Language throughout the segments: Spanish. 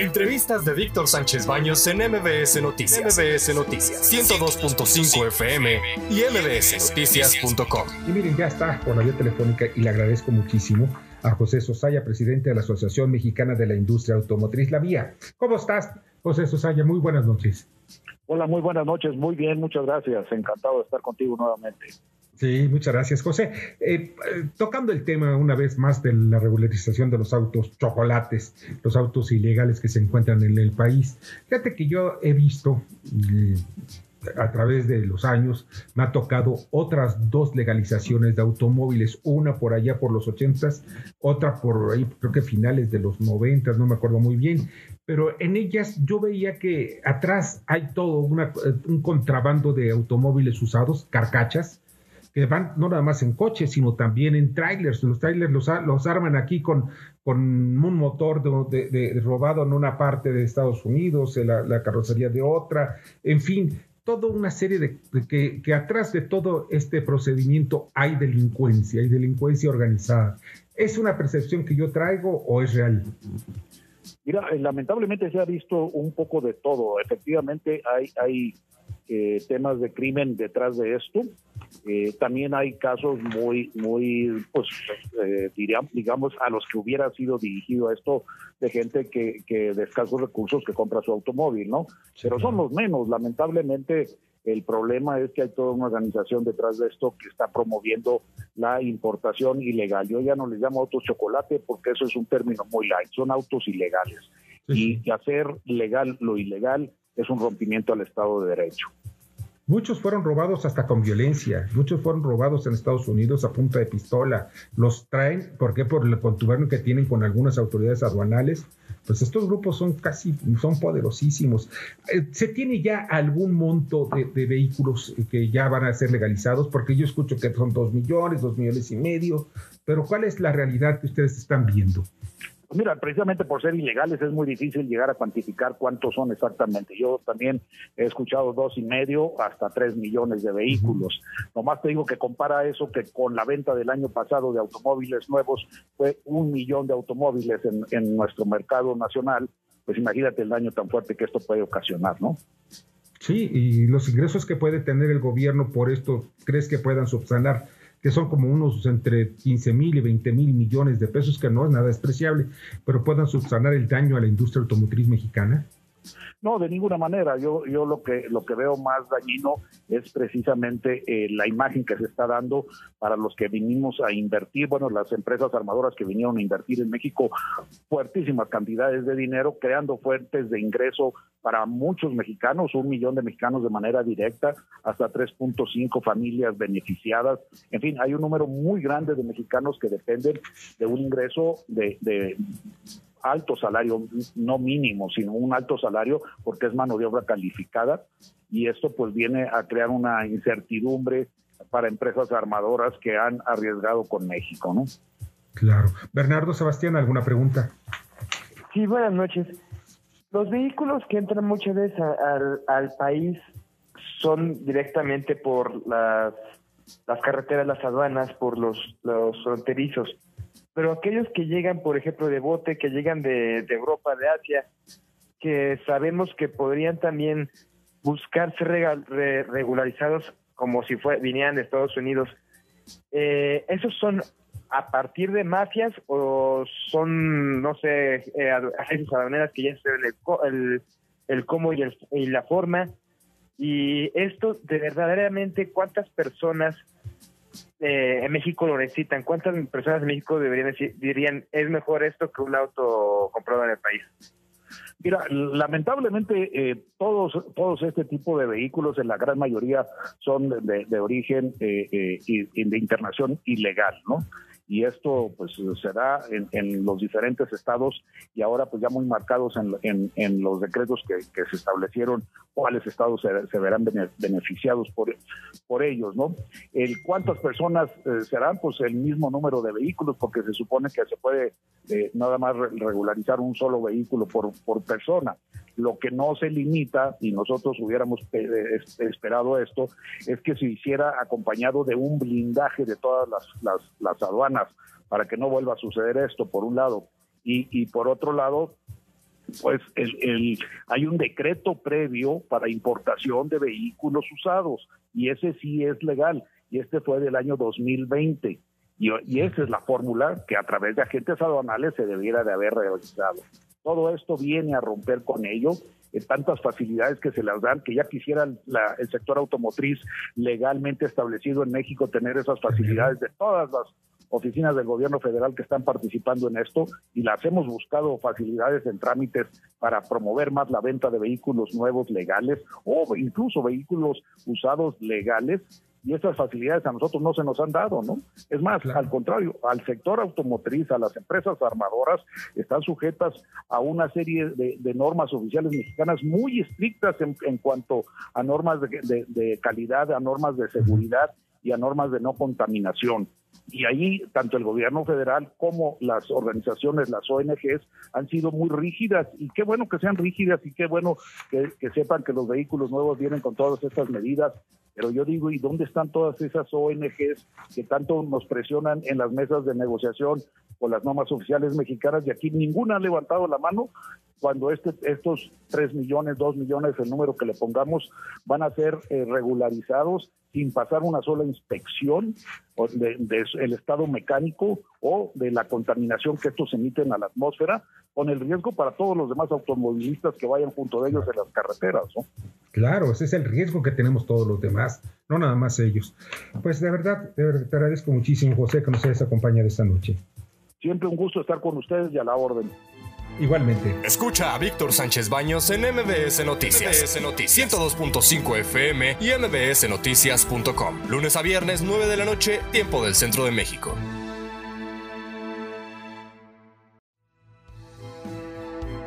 Entrevistas de Víctor Sánchez Baños en MBS Noticias. MBS Noticias 102.5 FM y mbsnoticias.com. Y miren, ya está por la vía telefónica y le agradezco muchísimo a José Sosaya, presidente de la Asociación Mexicana de la Industria Automotriz La Vía. ¿Cómo estás, José Sosaya? Muy buenas noches. Hola, muy buenas noches. Muy bien, muchas gracias. Encantado de estar contigo nuevamente. Sí, muchas gracias, José. Eh, tocando el tema una vez más de la regularización de los autos chocolates, los autos ilegales que se encuentran en el país. Fíjate que yo he visto mm, a través de los años, me ha tocado otras dos legalizaciones de automóviles, una por allá por los ochentas, otra por ahí creo que finales de los noventas, no me acuerdo muy bien, pero en ellas yo veía que atrás hay todo un contrabando de automóviles usados, carcachas, que van no nada más en coches, sino también en trailers. Los trailers los, los arman aquí con, con un motor de, robado en una parte de Estados Unidos, la, la carrocería de otra, en fin, toda una serie de, que, que, atrás de todo este procedimiento hay delincuencia, hay delincuencia organizada. ¿Es una percepción que yo traigo o es real? Mira, eh, lamentablemente se ha visto un poco de todo. Efectivamente hay, hay eh, temas de crimen detrás de esto. Eh, también hay casos muy, muy, pues, eh, digamos, a los que hubiera sido dirigido esto de gente que, que de escasos recursos que compra su automóvil, ¿no? Pero son los menos. Lamentablemente, el problema es que hay toda una organización detrás de esto que está promoviendo la importación ilegal. Yo ya no les llamo autos chocolate porque eso es un término muy light, son autos ilegales. Y hacer legal lo ilegal es un rompimiento al Estado de Derecho. Muchos fueron robados hasta con violencia, muchos fueron robados en Estados Unidos a punta de pistola. Los traen, ¿por qué? Por el contubernio que tienen con algunas autoridades aduanales. Pues estos grupos son casi, son poderosísimos. Eh, ¿Se tiene ya algún monto de, de, vehículos que ya van a ser legalizados? Porque yo escucho que son dos millones, dos millones y medio, pero ¿cuál es la realidad que ustedes están viendo? Pues mira, precisamente por ser ilegales es muy difícil llegar a cuantificar cuántos son exactamente. Yo también he escuchado dos y medio hasta tres millones de vehículos. Nomás te digo que compara eso que con la venta del año pasado de automóviles nuevos fue un millón de automóviles en, en nuestro mercado nacional. Pues imagínate el daño tan fuerte que esto puede ocasionar, ¿no? Sí, y los ingresos que puede tener el gobierno por esto, ¿crees que puedan subsanar? Que son como unos entre 15 mil y 20 mil millones de pesos, que no es nada despreciable, pero puedan subsanar el daño a la industria automotriz mexicana? No, de ninguna manera. Yo, yo lo que lo que veo más dañino es precisamente eh, la imagen que se está dando para los que vinimos a invertir, bueno, las empresas armadoras que vinieron a invertir en México fuertísimas cantidades de dinero, creando fuentes de ingreso para muchos mexicanos, un millón de mexicanos de manera directa, hasta 3.5 familias beneficiadas. En fin, hay un número muy grande de mexicanos que dependen de un ingreso de, de alto salario, no mínimo, sino un alto salario porque es mano de obra calificada y esto pues viene a crear una incertidumbre para empresas armadoras que han arriesgado con México, ¿no? Claro. Bernardo Sebastián, ¿alguna pregunta? Sí, buenas noches. Los vehículos que entran muchas veces al, al país son directamente por las, las carreteras, las aduanas, por los, los fronterizos pero aquellos que llegan, por ejemplo, de bote, que llegan de, Europa, de Asia, que sabemos que podrían también buscar ser regularizados como si fue, vinieran de Estados Unidos, eh, ¿esos son a partir de mafias o son, no sé, eh, agencias aduaneras que ya saben el, el, cómo y, el, y la forma? Y esto, de verdaderamente, ¿cuántas personas eh, en México lo necesitan? ¿Cuántas personas en México deberían decir, dirían es mejor esto que un auto comprado en el país? Mira, lamentablemente eh, todos todos este tipo de vehículos, en la gran mayoría, son de, de origen eh, eh, y de internación ilegal, ¿no? Y esto pues se da en, los diferentes estados y ahora pues ya muy marcados en, en, los decretos que, se establecieron cuáles estados se, verán beneficiados por, por ellos, ¿no? El cuántas personas eh, serán pues el mismo número de vehículos porque se supone que se puede eh, nada más regularizar un solo vehículo por, por persona. Lo que no se limita, y nosotros hubiéramos eh, esperado esto, es que se hiciera acompañado de un blindaje de todas las, las, las aduanas para que no vuelva a suceder esto, por un lado. Y, por otro lado, pues hay un decreto previo para importación de vehículos usados y ese sí es legal y este fue del año 2020 y, y esa es la fórmula que a través de agentes aduanales se debiera de haber realizado. Todo esto viene a romper con ello tantas facilidades que se las dan, que ya quisiera el sector automotriz legalmente establecido en México tener esas facilidades de todas las oficinas del gobierno federal que están participando en esto y las hemos buscado facilidades en trámites para promover más la venta de vehículos nuevos legales o incluso vehículos usados legales y esas facilidades a nosotros no se nos han dado, ¿no? Es más, al contrario, al sector automotriz, a las empresas armadoras, están sujetas a una serie de, normas oficiales mexicanas muy estrictas en, cuanto a normas de calidad, a normas de seguridad y a normas de no contaminación. Y ahí tanto el gobierno federal como las organizaciones, las ONGs, han sido muy rígidas. Y qué bueno que sean rígidas y qué bueno que, sepan que los vehículos nuevos vienen con todas estas medidas. Pero yo digo, ¿y dónde están todas esas ONGs que tanto nos presionan en las mesas de negociación con las normas oficiales mexicanas? Y aquí ninguna ha levantado la mano cuando este, estos 3 millones, 2 millones, el número que le pongamos, van a ser eh, regularizados sin pasar una sola inspección del de, el estado mecánico o de la contaminación que estos emiten a la atmósfera, con el riesgo para todos los demás automovilistas que vayan junto de ellos en las carreteras. ¿no? Claro, ese es el riesgo que tenemos todos los demás, no nada más ellos. Pues de verdad, te agradezco muchísimo, José, que nos hayas acompañado esta noche. Siempre un gusto estar con ustedes y a la orden. Igualmente. Escucha a Víctor Sánchez Baños en MBS Noticias. MBS Noticias 102.5 FM y mbsnoticias.com. Lunes a viernes, 9 de la noche, tiempo del centro de México.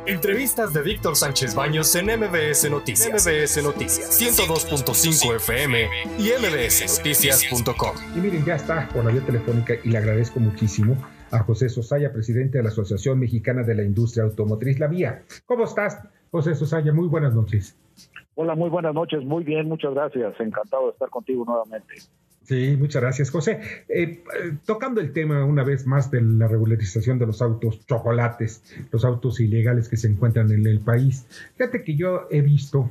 Entrevistas de Víctor Sánchez Baños en MBS Noticias. MBS Noticias 102.5 FM y mbsnoticias.com. Y miren, ya está por la vía telefónica y le agradezco muchísimo a José Sosaya, presidente de la Asociación Mexicana de la Industria Automotriz, La Vía. ¿Cómo estás, José Sosaya? Muy buenas noches. Hola, muy buenas noches. Muy bien, muchas gracias. Encantado de estar contigo nuevamente. Sí, muchas gracias, José. Eh, tocando el tema una vez más de la regularización de los autos chocolates, los autos ilegales que se encuentran en el país. Fíjate que yo he visto,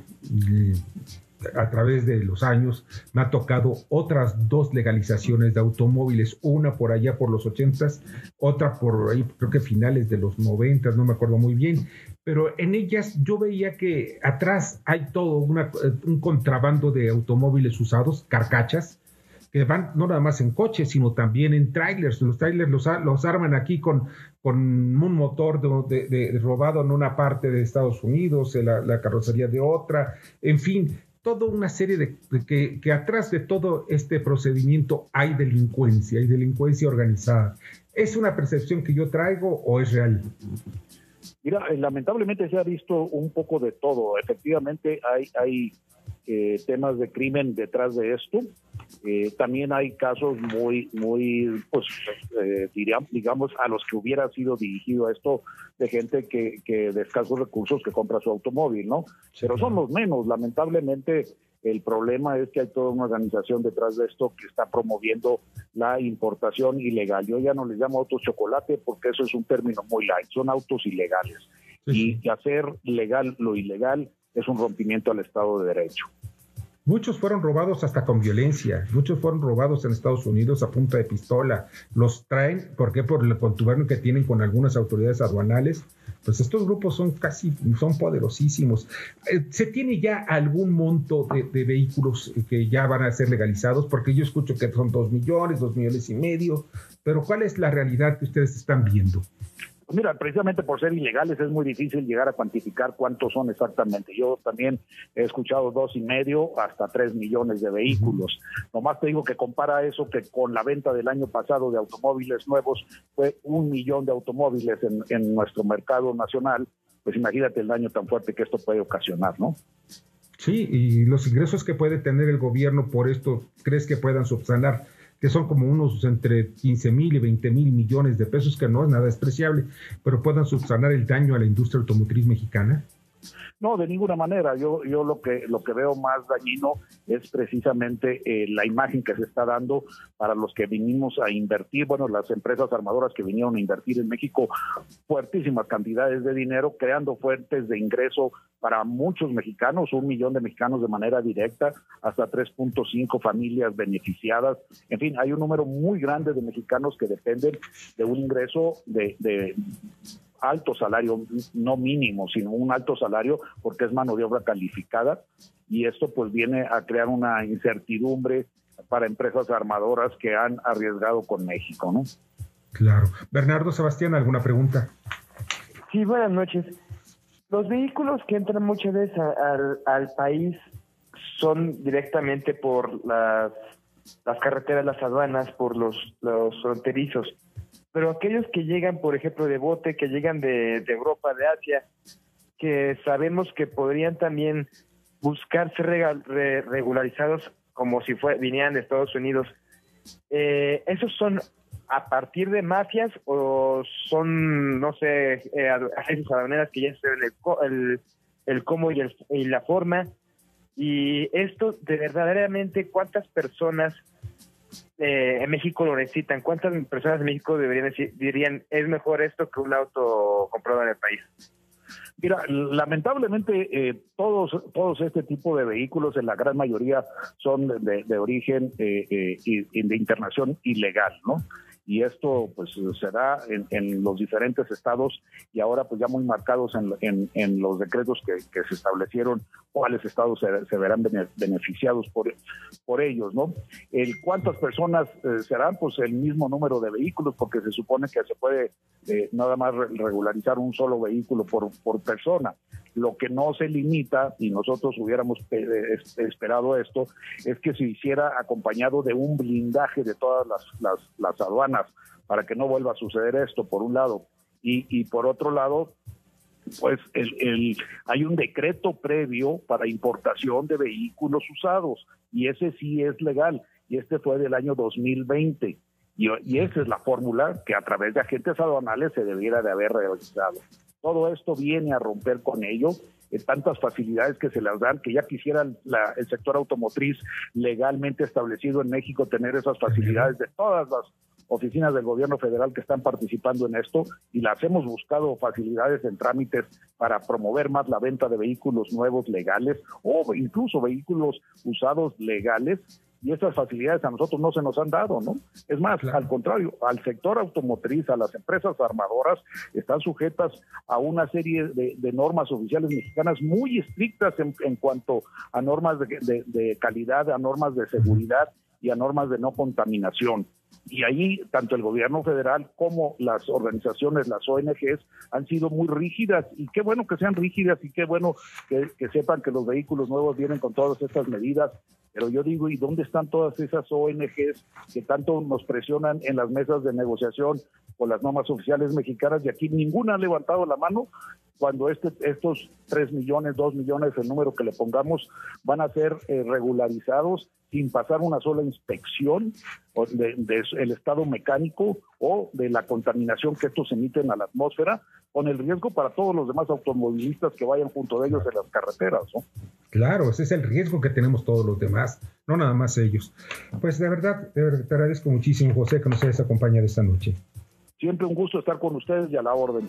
a través de los años me ha tocado otras dos legalizaciones de automóviles, una por allá por los 80, otra por ahí creo que finales de los 90, no me acuerdo muy bien, pero en ellas yo veía que atrás hay todo un contrabando de automóviles usados, carcachas, que van no nada más en coches, sino también en trailers. Los trailers los, los arman aquí con, con un motor de, robado en una parte de Estados Unidos, la carrocería de otra, en fin, toda una serie de, que, que, atrás de todo este procedimiento hay delincuencia, hay delincuencia organizada. ¿Es una percepción que yo traigo o es real? Mira, eh, lamentablemente se ha visto un poco de todo. Efectivamente hay, hay eh, temas de crimen detrás de esto. Eh, también hay casos muy, muy, pues, eh, digamos, a los que hubiera sido dirigido esto de gente que, que de escasos recursos que compra su automóvil, ¿no? Pero son los menos. Lamentablemente, el problema es que hay toda una organización detrás de esto que está promoviendo la importación ilegal. Yo ya no les llamo autos chocolate porque eso es un término muy light, son autos ilegales. Y hacer legal lo ilegal es un rompimiento al Estado de Derecho. Muchos fueron robados hasta con violencia, muchos fueron robados en Estados Unidos a punta de pistola. Los traen, ¿por qué? Por el contubernio que tienen con algunas autoridades aduanales. Pues estos grupos son casi, son poderosísimos. Eh, ¿Se tiene ya algún monto de, de, vehículos que ya van a ser legalizados? Porque yo escucho que son dos millones, dos millones y medio, pero ¿cuál es la realidad que ustedes están viendo? Mira, precisamente por ser ilegales es muy difícil llegar a cuantificar cuántos son exactamente. Yo también he escuchado dos y medio hasta tres millones de vehículos. Nomás te digo que compara eso que con la venta del año pasado de automóviles nuevos fue un millón de automóviles en, en nuestro mercado nacional. Pues imagínate el daño tan fuerte que esto puede ocasionar, ¿no? Sí, y los ingresos que puede tener el gobierno por esto, ¿crees que puedan subsanar que son como unos entre 15 mil y 20 mil millones de pesos, que no es nada despreciable, pero puedan subsanar el daño a la industria automotriz mexicana? No, de ninguna manera. Yo, yo lo que lo que veo más dañino es precisamente eh, la imagen que se está dando para los que vinimos a invertir, bueno, las empresas armadoras que vinieron a invertir en México fuertísimas cantidades de dinero, creando fuentes de ingreso para muchos mexicanos, un millón de mexicanos de manera directa, hasta 3.5 familias beneficiadas. En fin, hay un número muy grande de mexicanos que dependen de un ingreso de, de alto salario, no mínimo, sino un alto salario porque es mano de obra calificada y esto pues viene a crear una incertidumbre para empresas armadoras que han arriesgado con México, ¿no? Claro. Bernardo Sebastián, ¿alguna pregunta? Sí, buenas noches. Los vehículos que entran muchas veces al, al país son directamente por las, las carreteras, las aduanas, por los, los fronterizos pero aquellos que llegan, por ejemplo, de bote, que llegan de, Europa, de Asia, que sabemos que podrían también buscar ser regularizados como si fue, vinieran de Estados Unidos, eh, ¿esos son a partir de mafias o son, no sé, eh, agencias aduaneras que ya saben el, el, cómo y, y la forma? Y esto, de verdaderamente, ¿cuántas personas eh, en México lo necesitan? ¿Cuántas personas en México deberían decir, dirían es mejor esto que un auto comprado en el país? Mira, lamentablemente eh, todos todos este tipo de vehículos, en la gran mayoría, son de, origen eh, eh, de internación ilegal, ¿no? Y esto pues se da en, los diferentes estados y ahora pues ya muy marcados en, en, los decretos que, se establecieron cuáles estados se, verán beneficiados por, por ellos, ¿no? El cuántas personas eh, serán pues el mismo número de vehículos porque se supone que se puede eh, nada más regularizar un solo vehículo por, por persona. Lo que no se limita, y nosotros hubiéramos eh, esperado esto, es que se hiciera acompañado de un blindaje de todas las, las, las aduanas para que no vuelva a suceder esto, por un lado. Y, y por otro lado, pues el, el, hay un decreto previo para importación de vehículos usados y ese sí es legal y este fue del año 2020 y, y esa es la fórmula que a través de agentes aduanales se debiera de haber realizado. Todo esto viene a romper con ello, eh, tantas facilidades que se les dan, que ya quisiera el sector automotriz legalmente establecido en México tener esas facilidades de todas las oficinas del gobierno federal que están participando en esto y las hemos buscado facilidades en trámites para promover más la venta de vehículos nuevos legales o incluso vehículos usados legales y esas facilidades a nosotros no se nos han dado, ¿no? Es más, al contrario, al sector automotriz, a las empresas armadoras, están sujetas a una serie de, normas oficiales mexicanas muy estrictas en, cuanto a normas de, calidad, a normas de seguridad y a normas de no contaminación. Y ahí tanto el gobierno federal como las organizaciones, las ONGs, han sido muy rígidas y qué bueno que sean rígidas y qué bueno que, sepan que los vehículos nuevos vienen con todas estas medidas pero yo digo, ¿y dónde están todas esas ONGs que tanto nos presionan en las mesas de negociación con las normas oficiales mexicanas? Y aquí ninguna ha levantado la mano cuando este, estos 3 millones, 2 millones, el número que le pongamos, van a ser eh, regularizados sin pasar una sola inspección del de, el estado mecánico o de la contaminación que estos emiten a la atmósfera, con el riesgo para todos los demás automovilistas que vayan junto de ellos en las carreteras. ¿no? Claro, ese es el riesgo que tenemos todos los demás, no nada más ellos. Pues de verdad, te agradezco muchísimo, José, que nos hayas acompañado esta noche. Siempre un gusto estar con ustedes y a la orden.